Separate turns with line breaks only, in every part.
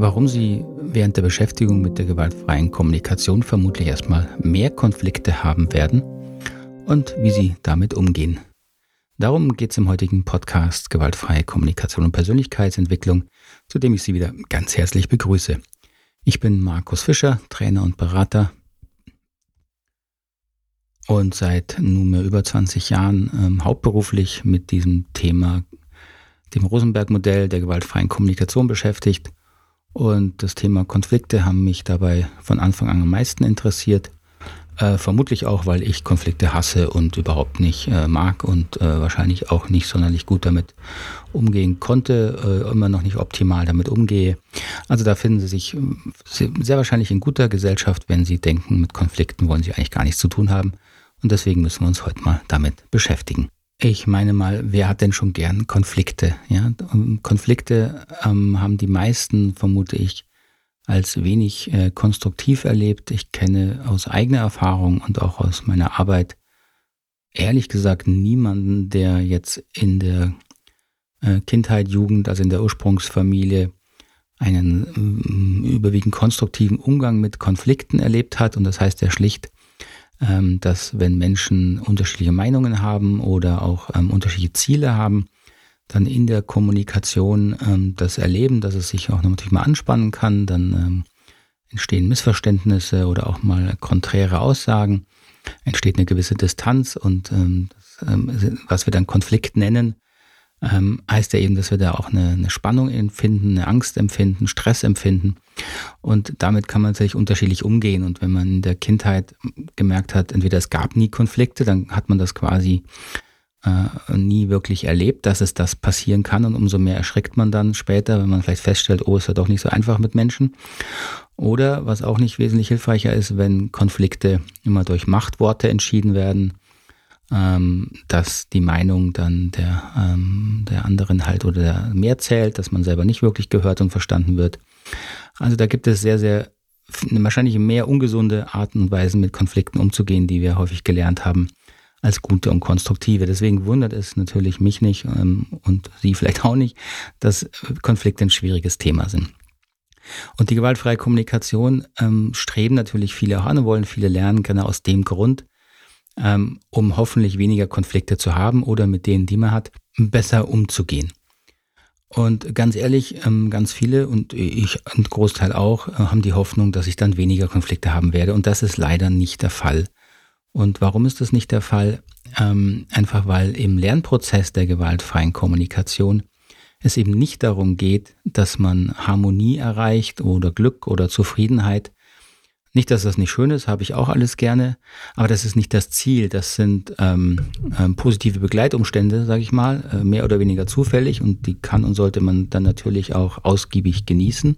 Warum Sie während der Beschäftigung mit der gewaltfreien Kommunikation vermutlich erstmal mehr Konflikte haben werden und wie Sie damit umgehen. Darum geht es im heutigen Podcast Gewaltfreie Kommunikation und Persönlichkeitsentwicklung, zu dem ich Sie wieder ganz herzlich begrüße. Ich bin Markus Fischer, Trainer und Berater und seit nunmehr über 20 Jahren ähm, hauptberuflich mit diesem Thema, dem Rosenberg-Modell der gewaltfreien Kommunikation beschäftigt und das Thema Konflikte haben mich dabei von Anfang an am meisten interessiert. Äh, vermutlich auch, weil ich Konflikte hasse und überhaupt nicht äh, mag und äh, wahrscheinlich auch nicht sonderlich gut damit umgehen konnte, äh, immer noch nicht optimal damit umgehe. Also da finden Sie sich äh, sehr wahrscheinlich in guter Gesellschaft, wenn Sie denken, mit Konflikten wollen Sie eigentlich gar nichts zu tun haben. Und deswegen müssen wir uns heute mal damit beschäftigen. Ich meine mal, wer hat denn schon gern Konflikte? Ja, Konflikte ähm, haben die meisten, vermute ich, als wenig äh, konstruktiv erlebt. Ich kenne aus eigener Erfahrung und auch aus meiner Arbeit ehrlich gesagt niemanden, der jetzt in der äh, Kindheit, Jugend, also in der Ursprungsfamilie einen äh, überwiegend konstruktiven Umgang mit Konflikten erlebt hat. Und das heißt, der schlicht ähm, dass wenn Menschen unterschiedliche Meinungen haben oder auch ähm, unterschiedliche Ziele haben, dann in der Kommunikation ähm, das erleben, dass es sich auch natürlich mal anspannen kann, dann ähm, entstehen Missverständnisse oder auch mal konträre Aussagen, entsteht eine gewisse Distanz und ähm, das, ähm, was wir dann Konflikt nennen, ähm, heißt ja eben, dass wir da auch eine, eine, Spannung empfinden, eine Angst empfinden, Stress empfinden. Und damit kann man natürlich unterschiedlich umgehen. Und wenn man in der Kindheit gemerkt hat, entweder es gab nie Konflikte, dann hat man das quasi äh, nie wirklich erlebt, dass es das passieren kann. Und umso mehr erschreckt man dann später, wenn man vielleicht feststellt, oh, ist ja doch nicht so einfach mit Menschen. Oder was auch nicht wesentlich hilfreicher ist, wenn Konflikte immer durch Machtworte entschieden werden ähm, dass die Meinung dann der, ähm, der anderen halt oder der mehr zählt, dass man selber nicht wirklich gehört und verstanden wird. Also da gibt es sehr, sehr wahrscheinlich mehr ungesunde Arten und Weisen mit Konflikten umzugehen, die wir häufig gelernt haben, als gute und konstruktive. Deswegen wundert es natürlich mich nicht ähm, und Sie vielleicht auch nicht, dass Konflikte ein schwieriges Thema sind. Und die gewaltfreie Kommunikation ähm, streben natürlich viele auch an und wollen viele lernen, genau aus dem Grund, ähm, um hoffentlich weniger Konflikte zu haben oder mit denen, die man hat, besser umzugehen. Und ganz ehrlich, ähm, ganz viele und ich ein Großteil auch, äh, haben die Hoffnung, dass ich dann weniger Konflikte haben werde. Und das ist leider nicht der Fall. Und warum ist das nicht der Fall? Ähm, einfach weil im Lernprozess der gewaltfreien Kommunikation es eben nicht darum geht, dass man Harmonie erreicht oder Glück oder Zufriedenheit, nicht, dass das nicht schön ist, habe ich auch alles gerne, aber das ist nicht das Ziel. Das sind ähm, ähm, positive Begleitumstände, sage ich mal, äh, mehr oder weniger zufällig und die kann und sollte man dann natürlich auch ausgiebig genießen.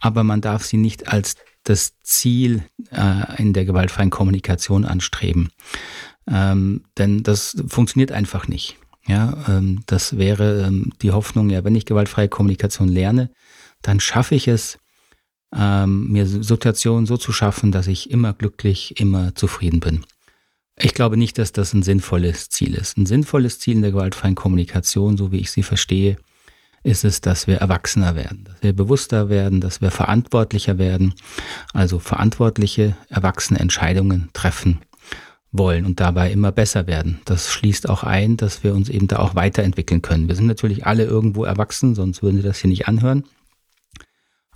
Aber man darf sie nicht als das Ziel äh, in der gewaltfreien Kommunikation anstreben. Ähm, denn das funktioniert einfach nicht. Ja, ähm, das wäre ähm, die Hoffnung, ja, wenn ich gewaltfreie Kommunikation lerne, dann schaffe ich es, ähm, mir Situationen so zu schaffen, dass ich immer glücklich, immer zufrieden bin. Ich glaube nicht, dass das ein sinnvolles Ziel ist. Ein sinnvolles Ziel in der gewaltfreien Kommunikation, so wie ich sie verstehe, ist es, dass wir erwachsener werden, dass wir bewusster werden, dass wir verantwortlicher werden, also verantwortliche, erwachsene Entscheidungen treffen wollen und dabei immer besser werden. Das schließt auch ein, dass wir uns eben da auch weiterentwickeln können. Wir sind natürlich alle irgendwo erwachsen, sonst würden Sie das hier nicht anhören.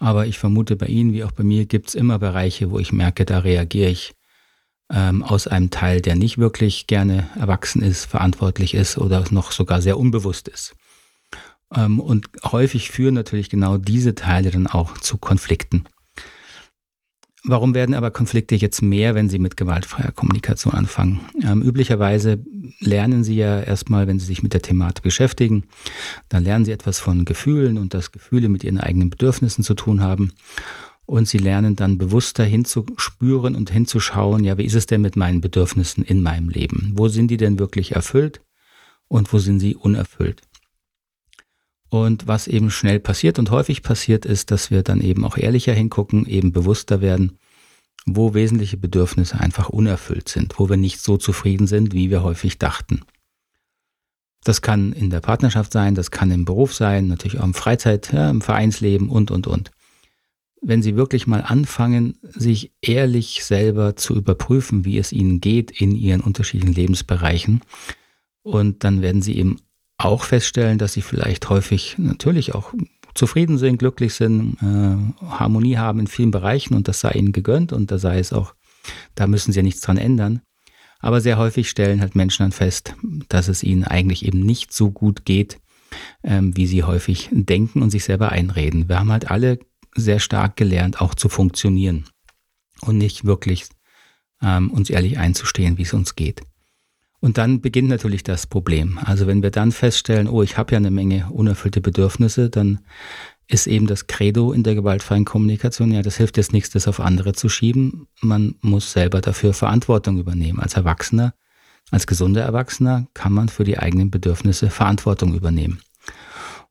Aber ich vermute, bei Ihnen wie auch bei mir gibt es immer Bereiche, wo ich merke, da reagiere ich ähm, aus einem Teil, der nicht wirklich gerne erwachsen ist, verantwortlich ist oder noch sogar sehr unbewusst ist. Ähm, und häufig führen natürlich genau diese Teile dann auch zu Konflikten. Warum werden aber Konflikte jetzt mehr, wenn Sie mit gewaltfreier Kommunikation anfangen? Ähm, üblicherweise lernen Sie ja erstmal, wenn Sie sich mit der Thematik beschäftigen, dann lernen Sie etwas von Gefühlen und dass Gefühle mit Ihren eigenen Bedürfnissen zu tun haben. Und Sie lernen dann bewusster hinzuspüren und hinzuschauen, ja, wie ist es denn mit meinen Bedürfnissen in meinem Leben? Wo sind die denn wirklich erfüllt und wo sind sie unerfüllt? Und was eben schnell passiert und häufig passiert ist, dass wir dann eben auch ehrlicher hingucken, eben bewusster werden, wo wesentliche Bedürfnisse einfach unerfüllt sind, wo wir nicht so zufrieden sind, wie wir häufig dachten. Das kann in der Partnerschaft sein, das kann im Beruf sein, natürlich auch im Freizeit, ja, im Vereinsleben und, und, und. Wenn Sie wirklich mal anfangen, sich ehrlich selber zu überprüfen, wie es Ihnen geht in Ihren unterschiedlichen Lebensbereichen, und dann werden Sie eben auch feststellen, dass Sie vielleicht häufig natürlich auch zufrieden sind, glücklich sind, äh, Harmonie haben in vielen Bereichen und das sei Ihnen gegönnt und da sei es auch, da müssen Sie ja nichts dran ändern. Aber sehr häufig stellen halt Menschen dann fest, dass es ihnen eigentlich eben nicht so gut geht, ähm, wie sie häufig denken und sich selber einreden. Wir haben halt alle sehr stark gelernt, auch zu funktionieren und nicht wirklich ähm, uns ehrlich einzustehen, wie es uns geht. Und dann beginnt natürlich das Problem. Also wenn wir dann feststellen, oh, ich habe ja eine Menge unerfüllte Bedürfnisse, dann ist eben das Credo in der gewaltfreien Kommunikation, ja, das hilft jetzt nichts, das auf andere zu schieben. Man muss selber dafür Verantwortung übernehmen. Als Erwachsener, als gesunder Erwachsener kann man für die eigenen Bedürfnisse Verantwortung übernehmen.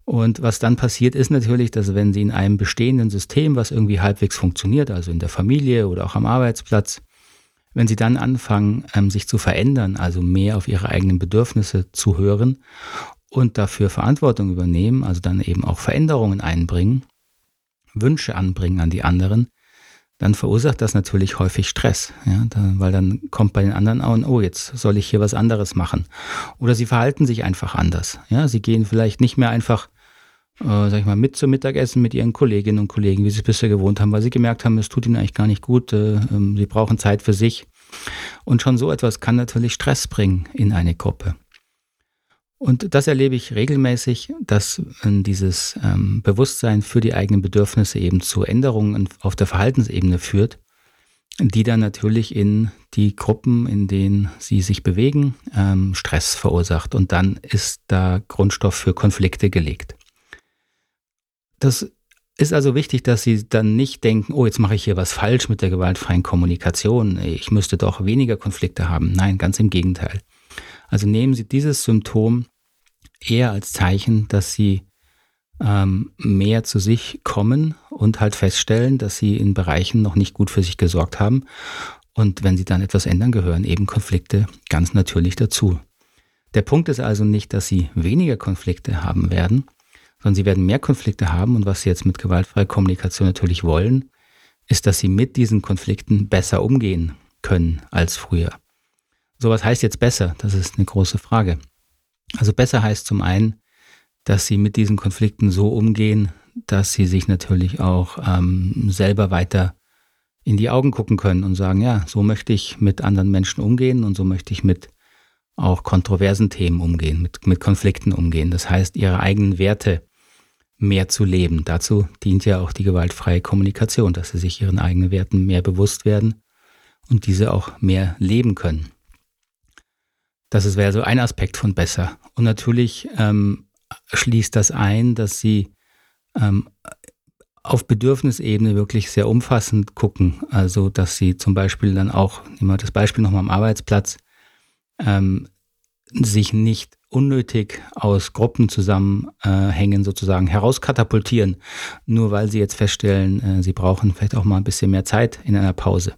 Und was dann passiert, ist natürlich, dass wenn Sie in einem bestehenden System, was irgendwie halbwegs funktioniert, also in der Familie oder auch am Arbeitsplatz, wenn Sie dann anfangen, ähm, sich zu verändern, also mehr auf Ihre eigenen Bedürfnisse zu hören und dafür Verantwortung übernehmen, also dann eben auch Veränderungen einbringen, Wünsche anbringen an die anderen, dann verursacht das natürlich häufig Stress, ja, da, weil dann kommt bei den anderen auch, oh, jetzt soll ich hier was anderes machen. Oder sie verhalten sich einfach anders. Ja, sie gehen vielleicht nicht mehr einfach, äh, sag ich mal, mit zum Mittagessen mit ihren Kolleginnen und Kollegen, wie sie es bisher gewohnt haben, weil sie gemerkt haben, es tut ihnen eigentlich gar nicht gut, äh, äh, sie brauchen Zeit für sich. Und schon so etwas kann natürlich Stress bringen in eine Gruppe. Und das erlebe ich regelmäßig, dass äh, dieses ähm, Bewusstsein für die eigenen Bedürfnisse eben zu Änderungen auf der Verhaltensebene führt, die dann natürlich in die Gruppen, in denen sie sich bewegen, ähm, Stress verursacht. Und dann ist da Grundstoff für Konflikte gelegt. Das ist also wichtig, dass Sie dann nicht denken, oh, jetzt mache ich hier was falsch mit der gewaltfreien Kommunikation, ich müsste doch weniger Konflikte haben. Nein, ganz im Gegenteil. Also nehmen Sie dieses Symptom eher als Zeichen, dass Sie ähm, mehr zu sich kommen und halt feststellen, dass Sie in Bereichen noch nicht gut für sich gesorgt haben. Und wenn Sie dann etwas ändern, gehören eben Konflikte ganz natürlich dazu. Der Punkt ist also nicht, dass Sie weniger Konflikte haben werden, sondern Sie werden mehr Konflikte haben. Und was Sie jetzt mit gewaltfreier Kommunikation natürlich wollen, ist, dass Sie mit diesen Konflikten besser umgehen können als früher. So was heißt jetzt besser? Das ist eine große Frage. Also besser heißt zum einen, dass sie mit diesen Konflikten so umgehen, dass sie sich natürlich auch ähm, selber weiter in die Augen gucken können und sagen, ja, so möchte ich mit anderen Menschen umgehen und so möchte ich mit auch kontroversen Themen umgehen, mit, mit Konflikten umgehen. Das heißt, ihre eigenen Werte mehr zu leben. Dazu dient ja auch die gewaltfreie Kommunikation, dass sie sich ihren eigenen Werten mehr bewusst werden und diese auch mehr leben können. Das wäre so ein Aspekt von besser. Und natürlich ähm, schließt das ein, dass sie ähm, auf Bedürfnisebene wirklich sehr umfassend gucken. Also, dass sie zum Beispiel dann auch, nehmen wir das Beispiel nochmal am Arbeitsplatz, ähm, sich nicht unnötig aus Gruppen zusammenhängen, sozusagen herauskatapultieren, nur weil sie jetzt feststellen, äh, sie brauchen vielleicht auch mal ein bisschen mehr Zeit in einer Pause.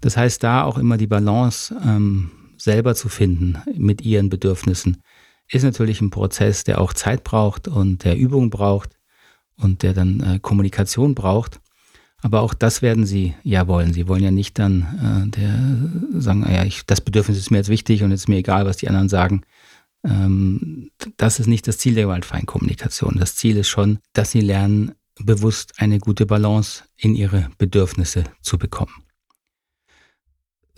Das heißt, da auch immer die Balance ähm, selber zu finden mit ihren Bedürfnissen, ist natürlich ein Prozess, der auch Zeit braucht und der Übung braucht und der dann äh, Kommunikation braucht. Aber auch das werden sie ja wollen. Sie wollen ja nicht dann äh, der sagen, ja, ich, das Bedürfnis ist mir jetzt wichtig und es ist mir egal, was die anderen sagen. Ähm, das ist nicht das Ziel der gewaltfreien Kommunikation. Das Ziel ist schon, dass sie lernen, bewusst eine gute Balance in ihre Bedürfnisse zu bekommen.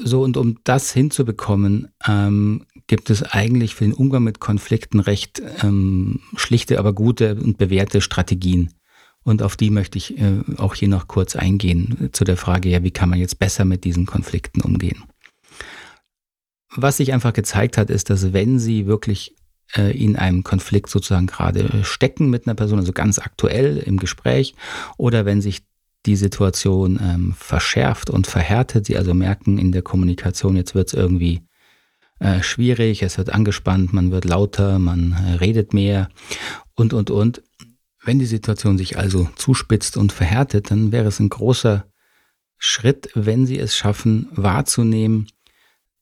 So, und um das hinzubekommen, ähm, gibt es eigentlich für den Umgang mit Konflikten recht ähm, schlichte, aber gute und bewährte Strategien. Und auf die möchte ich äh, auch hier noch kurz eingehen zu der Frage, ja, wie kann man jetzt besser mit diesen Konflikten umgehen? Was sich einfach gezeigt hat, ist, dass wenn Sie wirklich äh, in einem Konflikt sozusagen gerade stecken mit einer Person, also ganz aktuell im Gespräch, oder wenn sich die Situation ähm, verschärft und verhärtet. Sie also merken in der Kommunikation, jetzt wird es irgendwie äh, schwierig, es wird angespannt, man wird lauter, man äh, redet mehr und, und, und. Wenn die Situation sich also zuspitzt und verhärtet, dann wäre es ein großer Schritt, wenn Sie es schaffen, wahrzunehmen,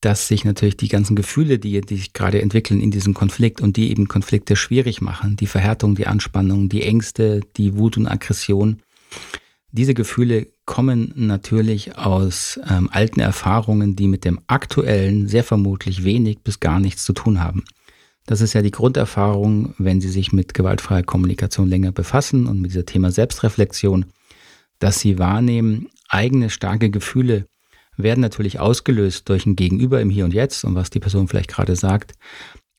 dass sich natürlich die ganzen Gefühle, die, die sich gerade entwickeln in diesem Konflikt und die eben Konflikte schwierig machen, die Verhärtung, die Anspannung, die Ängste, die Wut und Aggression, diese Gefühle kommen natürlich aus ähm, alten Erfahrungen, die mit dem aktuellen sehr vermutlich wenig bis gar nichts zu tun haben. Das ist ja die Grunderfahrung, wenn Sie sich mit gewaltfreier Kommunikation länger befassen und mit diesem Thema Selbstreflexion, dass Sie wahrnehmen, eigene starke Gefühle werden natürlich ausgelöst durch ein Gegenüber im Hier und Jetzt und was die Person vielleicht gerade sagt.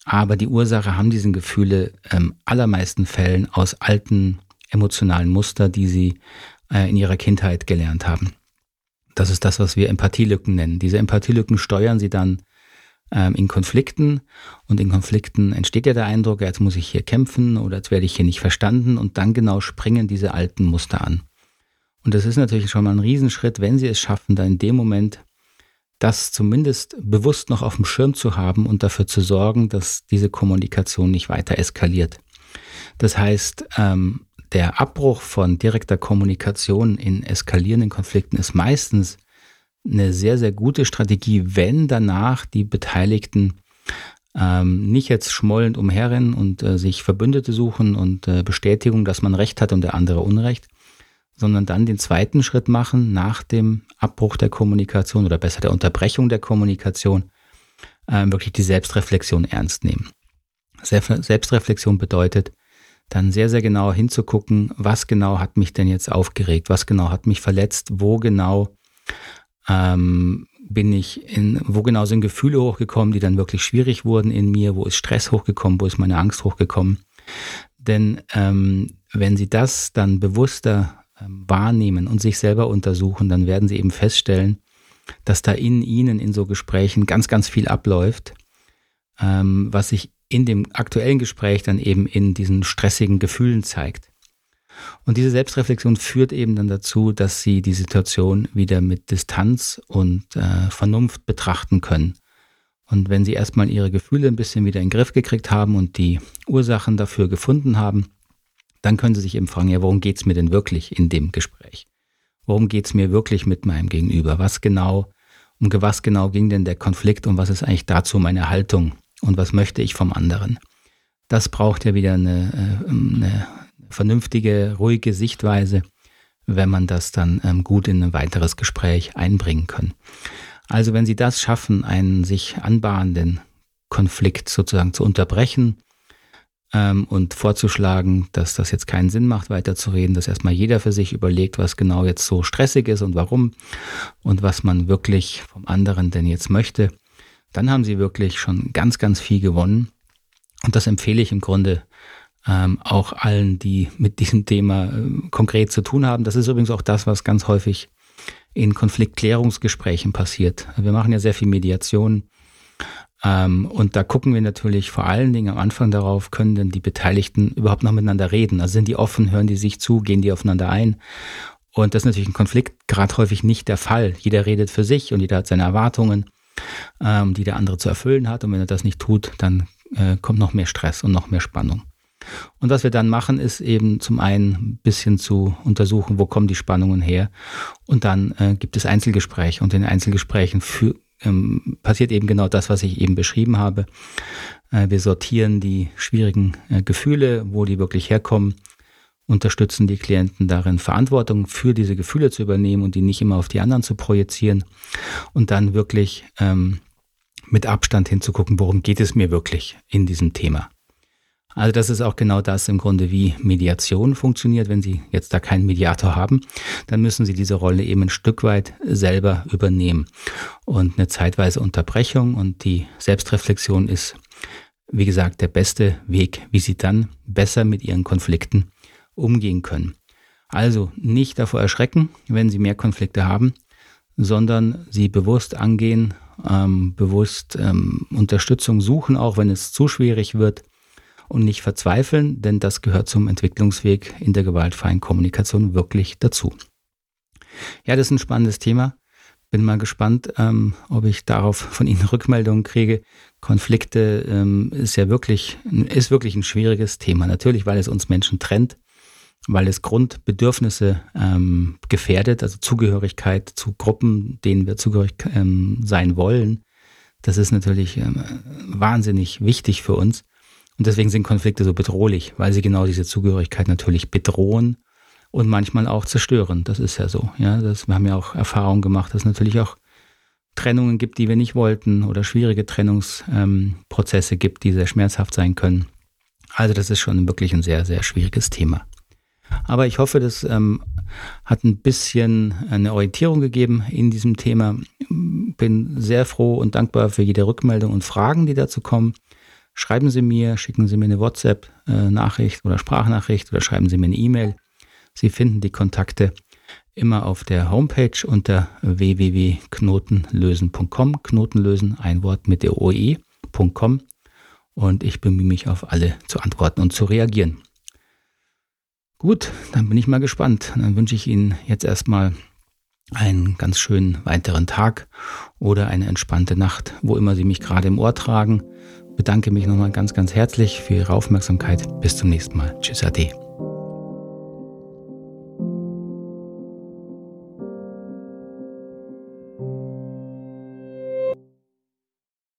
Aber die Ursache haben diese Gefühle ähm, allermeisten Fällen aus alten emotionalen Muster, die sie äh, in ihrer Kindheit gelernt haben. Das ist das, was wir Empathielücken nennen. Diese Empathielücken steuern sie dann ähm, in Konflikten und in Konflikten entsteht ja der Eindruck, jetzt muss ich hier kämpfen oder jetzt werde ich hier nicht verstanden und dann genau springen diese alten Muster an. Und das ist natürlich schon mal ein Riesenschritt, wenn sie es schaffen, da in dem Moment das zumindest bewusst noch auf dem Schirm zu haben und dafür zu sorgen, dass diese Kommunikation nicht weiter eskaliert. Das heißt, ähm, der Abbruch von direkter Kommunikation in eskalierenden Konflikten ist meistens eine sehr, sehr gute Strategie, wenn danach die Beteiligten ähm, nicht jetzt schmollend umherrennen und äh, sich Verbündete suchen und äh, Bestätigung, dass man Recht hat und der andere Unrecht, sondern dann den zweiten Schritt machen nach dem Abbruch der Kommunikation oder besser der Unterbrechung der Kommunikation, äh, wirklich die Selbstreflexion ernst nehmen. Selbstreflexion bedeutet, dann sehr, sehr genau hinzugucken, was genau hat mich denn jetzt aufgeregt, was genau hat mich verletzt, wo genau ähm, bin ich in, wo genau sind Gefühle hochgekommen, die dann wirklich schwierig wurden in mir, wo ist Stress hochgekommen, wo ist meine Angst hochgekommen. Denn ähm, wenn Sie das dann bewusster wahrnehmen und sich selber untersuchen, dann werden sie eben feststellen, dass da in ihnen in so Gesprächen ganz, ganz viel abläuft, ähm, was sich in dem aktuellen Gespräch dann eben in diesen stressigen Gefühlen zeigt. Und diese Selbstreflexion führt eben dann dazu, dass sie die Situation wieder mit Distanz und äh, Vernunft betrachten können. Und wenn sie erstmal ihre Gefühle ein bisschen wieder in den Griff gekriegt haben und die Ursachen dafür gefunden haben, dann können Sie sich eben fragen, ja, worum geht's mir denn wirklich in dem Gespräch? Worum geht's mir wirklich mit meinem Gegenüber? Was genau, um was genau ging denn der Konflikt und was ist eigentlich dazu meine Haltung und was möchte ich vom anderen? Das braucht ja wieder eine, äh, eine vernünftige, ruhige Sichtweise, wenn man das dann ähm, gut in ein weiteres Gespräch einbringen kann. Also wenn Sie das schaffen, einen sich anbahnenden Konflikt sozusagen zu unterbrechen, ähm, und vorzuschlagen, dass das jetzt keinen Sinn macht, weiterzureden, dass erstmal jeder für sich überlegt, was genau jetzt so stressig ist und warum und was man wirklich vom anderen denn jetzt möchte, dann haben sie wirklich schon ganz, ganz viel gewonnen. Und das empfehle ich im Grunde ähm, auch allen, die mit diesem Thema äh, konkret zu tun haben. Das ist übrigens auch das, was ganz häufig in Konfliktklärungsgesprächen passiert. Wir machen ja sehr viel Mediation und da gucken wir natürlich vor allen Dingen am Anfang darauf, können denn die Beteiligten überhaupt noch miteinander reden? Also sind die offen, hören die sich zu, gehen die aufeinander ein? Und das ist natürlich ein Konflikt gerade häufig nicht der Fall. Jeder redet für sich und jeder hat seine Erwartungen, ähm, die der andere zu erfüllen hat. Und wenn er das nicht tut, dann äh, kommt noch mehr Stress und noch mehr Spannung. Und was wir dann machen, ist eben zum einen ein bisschen zu untersuchen, wo kommen die Spannungen her. Und dann äh, gibt es Einzelgespräche. Und in Einzelgesprächen für, ähm, passiert eben genau das, was ich eben beschrieben habe. Äh, wir sortieren die schwierigen äh, Gefühle, wo die wirklich herkommen, unterstützen die Klienten darin, Verantwortung für diese Gefühle zu übernehmen und die nicht immer auf die anderen zu projizieren und dann wirklich ähm, mit Abstand hinzugucken, worum geht es mir wirklich in diesem Thema. Also das ist auch genau das im Grunde, wie Mediation funktioniert. Wenn Sie jetzt da keinen Mediator haben, dann müssen Sie diese Rolle eben ein Stück weit selber übernehmen. Und eine zeitweise Unterbrechung und die Selbstreflexion ist, wie gesagt, der beste Weg, wie Sie dann besser mit Ihren Konflikten umgehen können. Also nicht davor erschrecken, wenn Sie mehr Konflikte haben, sondern sie bewusst angehen, ähm, bewusst ähm, Unterstützung suchen, auch wenn es zu schwierig wird und nicht verzweifeln, denn das gehört zum Entwicklungsweg in der gewaltfreien Kommunikation wirklich dazu. Ja, das ist ein spannendes Thema. Bin mal gespannt, ähm, ob ich darauf von Ihnen Rückmeldungen kriege. Konflikte ähm, ist ja wirklich, ist wirklich ein schwieriges Thema. Natürlich, weil es uns Menschen trennt, weil es Grundbedürfnisse ähm, gefährdet, also Zugehörigkeit zu Gruppen, denen wir zugehörig ähm, sein wollen, Das ist natürlich ähm, wahnsinnig wichtig für uns. Und deswegen sind Konflikte so bedrohlich, weil sie genau diese Zugehörigkeit natürlich bedrohen und manchmal auch zerstören. Das ist ja so. Ja, das, wir haben ja auch Erfahrungen gemacht, dass es natürlich auch Trennungen gibt, die wir nicht wollten oder schwierige Trennungsprozesse ähm, gibt, die sehr schmerzhaft sein können. Also das ist schon wirklich ein sehr, sehr schwieriges Thema. Aber ich hoffe, das ähm, hat ein bisschen eine Orientierung gegeben in diesem Thema. Bin sehr froh und dankbar für jede Rückmeldung und Fragen, die dazu kommen. Schreiben Sie mir, schicken Sie mir eine WhatsApp-Nachricht oder Sprachnachricht oder schreiben Sie mir eine E-Mail. Sie finden die Kontakte immer auf der Homepage unter www.knotenlösen.com. Knotenlösen, ein Wort mit der OE.com. Und ich bemühe mich auf alle zu antworten und zu reagieren. Gut, dann bin ich mal gespannt. Dann wünsche ich Ihnen jetzt erstmal einen ganz schönen weiteren Tag oder eine entspannte Nacht, wo immer Sie mich gerade im Ohr tragen. Bedanke mich nochmal ganz, ganz herzlich für Ihre Aufmerksamkeit. Bis zum nächsten Mal. Tschüss, Ade.